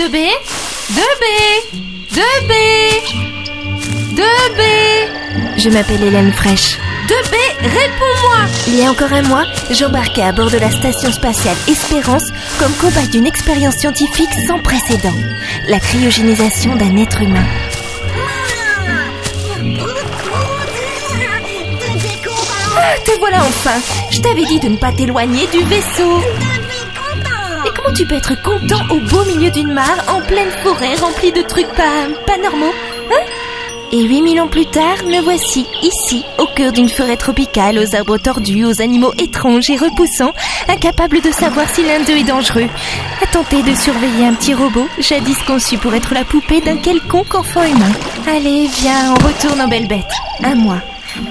2B 2B 2B 2B Je m'appelle Hélène Fraîche. 2B, réponds-moi. Il y a encore un mois, j'embarquais à bord de la station spatiale Espérance comme cobaye d'une expérience scientifique sans précédent. La cryogénisation d'un être humain. Ah, te voilà enfin. Je t'avais dit de ne pas t'éloigner du vaisseau Et comment tu peux être content au beau milieu d'une mare, en pleine forêt, remplie de trucs pas, pas normaux Hein? Et 8000 ans plus tard, me voici, ici, au cœur d'une forêt tropicale, aux arbres tordus, aux animaux étranges et repoussants, incapable de savoir si l'un d'eux est dangereux, à tenter de surveiller un petit robot, jadis conçu pour être la poupée d'un quelconque enfant humain. Allez, viens, on retourne en belle bête. Un mois.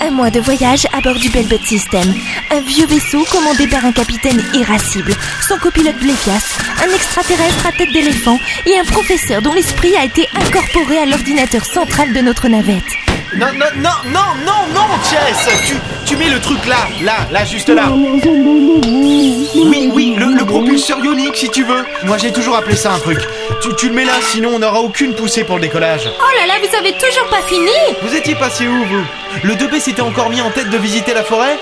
Un mois de voyage à bord du Belbet System. Un vieux vaisseau commandé par un capitaine irascible, son copilote Bléfias, un extraterrestre à tête d'éléphant et un professeur dont l'esprit a été incorporé à l'ordinateur central de notre navette. Non, non, non, non, non, non, Chess tu, tu mets le truc là, là, là, juste là. Oui, oui, le, le propulseur ionique si tu veux. Moi j'ai toujours appelé ça un truc. Tu, tu le mets là, sinon on n'aura aucune poussée pour le décollage. Oh là là, vous avez toujours pas fini Vous étiez passé où, vous Le 2B s'était encore mis en tête de visiter la forêt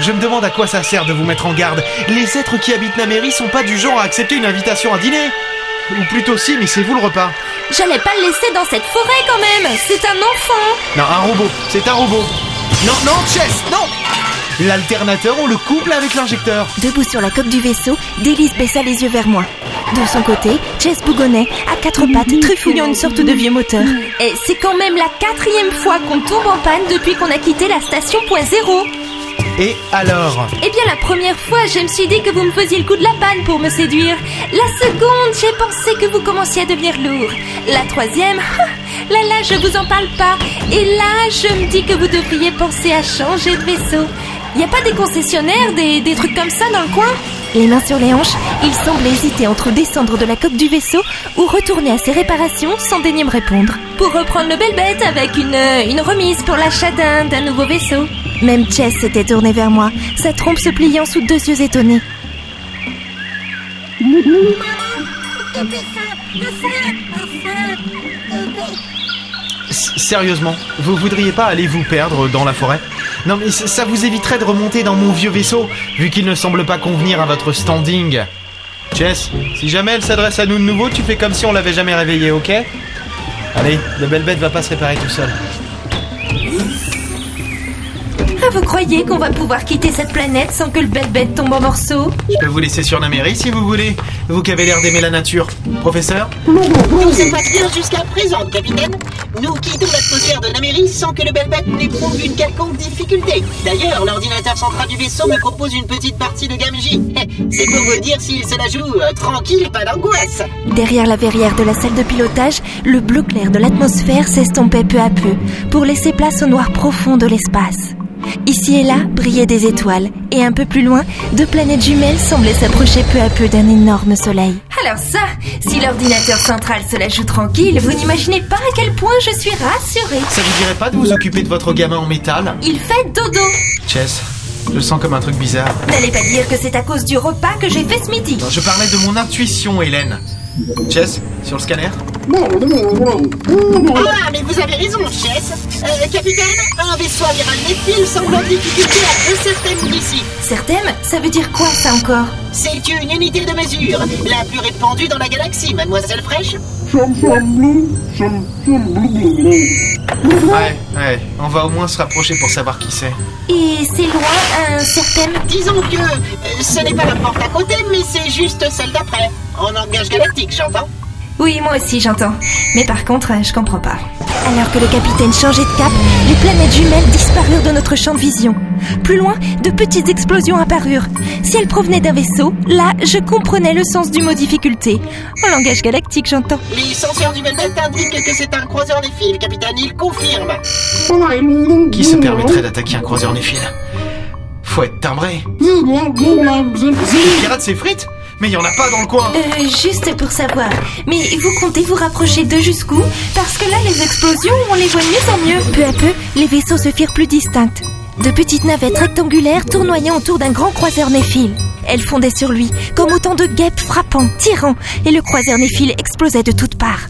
Je me demande à quoi ça sert de vous mettre en garde. Les êtres qui habitent la mairie sont pas du genre à accepter une invitation à dîner. Ou plutôt si, mais c'est vous le repas. J'allais pas le laisser dans cette forêt quand même C'est un enfant Non, un robot, c'est un robot. Non, non, Chess, non L'alternateur, on le couple avec l'injecteur. Debout sur la coque du vaisseau, Délice baissa les yeux vers moi. De son côté, Jess bougonnait, à quatre pattes, trifouillant une sorte de vieux moteur. Et c'est quand même la quatrième fois qu'on tombe en panne depuis qu'on a quitté la station point zéro Et alors Eh bien la première fois, je me suis dit que vous me faisiez le coup de la panne pour me séduire. La seconde, j'ai pensé que vous commenciez à devenir lourd. La troisième, là là, je vous en parle pas. Et là, je me dis que vous devriez penser à changer de vaisseau. Y a pas des concessionnaires, des, des trucs comme ça dans le coin? Les mains sur les hanches, il semblait hésiter entre descendre de la coque du vaisseau ou retourner à ses réparations sans daigner me répondre. Pour reprendre le bel bête avec une, euh, remise pour l'achat d'un nouveau vaisseau. Même Jess s'était tournée vers moi, sa trompe se pliant sous deux yeux étonnés. Sérieusement, vous voudriez pas aller vous perdre dans la forêt? Non mais ça vous éviterait de remonter dans mon vieux vaisseau, vu qu'il ne semble pas convenir à votre standing. Chess, si jamais elle s'adresse à nous de nouveau, tu fais comme si on l'avait jamais réveillée, ok? Allez, le bel bête va pas se réparer tout seul. Vous croyez qu'on va pouvoir quitter cette planète sans que le bel bête tombe en morceaux Je peux vous laisser sur la mairie si vous voulez, vous qui avez l'air d'aimer la nature. Professeur Tout se passe bien jusqu'à présent, capitaine. Nous quittons l'atmosphère de Naméris sans que le Belbet n'éprouve une quelconque difficulté. D'ailleurs, l'ordinateur central du vaisseau me propose une petite partie de gamme J. C'est pour vous dire s'il se la joue euh, tranquille et pas d'angoisse. Derrière la verrière de la salle de pilotage, le bleu clair de l'atmosphère s'estompait peu à peu, pour laisser place au noir profond de l'espace. Ici et là brillaient des étoiles, et un peu plus loin, deux planètes jumelles semblaient s'approcher peu à peu d'un énorme soleil. Alors ça, si l'ordinateur central se la joue tranquille, vous n'imaginez pas à quel point je suis rassurée. Ça vous dirait pas de vous occuper de votre gamin en métal Il fait dodo. Chess, je le sens comme un truc bizarre. N'allez pas dire que c'est à cause du repas que j'ai fait ce midi. Non, je parlais de mon intuition, Hélène. Chess, sur le scanner Ah, mais vous avez raison, Chess. Euh, capitaine, un vaisseau amiral Néphil semble en difficulté à deux certaines d'ici. Certaines Ça veut dire quoi ça encore C'est une unité de mesure, la plus répandue dans la galaxie, mademoiselle Fraîche. Ouais, ouais, on va au moins se rapprocher pour savoir qui c'est. Et c'est loin un certain... Disons que euh, ce n'est pas la porte à côté, mais c'est juste celle d'après. En langage galactique, j'entends. Oui, moi aussi j'entends. Mais par contre, je comprends pas. Alors que le capitaine changeait de cap, les planètes jumelles disparurent de notre champ de vision. Plus loin, de petites explosions apparurent. Si elles provenaient d'un vaisseau, là, je comprenais le sens du mot difficulté. En langage galactique, j'entends. Les senseurs du Belbet indiquent que c'est un croiseur Néphil, capitaine, il confirme. Qui se permettrait d'attaquer un croiseur néphile Faut être timbré. Les pirates, c'est frites? Mais il y en a pas dans le coin Euh, juste pour savoir. Mais vous comptez vous rapprocher d'eux jusqu'où? Parce que là, les explosions, on les voit mieux en mieux. Peu à peu, les vaisseaux se firent plus distincts. De petites navettes rectangulaires tournoyant autour d'un grand croiseur néphile. elles fondaient sur lui, comme autant de guêpes frappant, tirant, et le croiseur néphile explosait de toutes parts.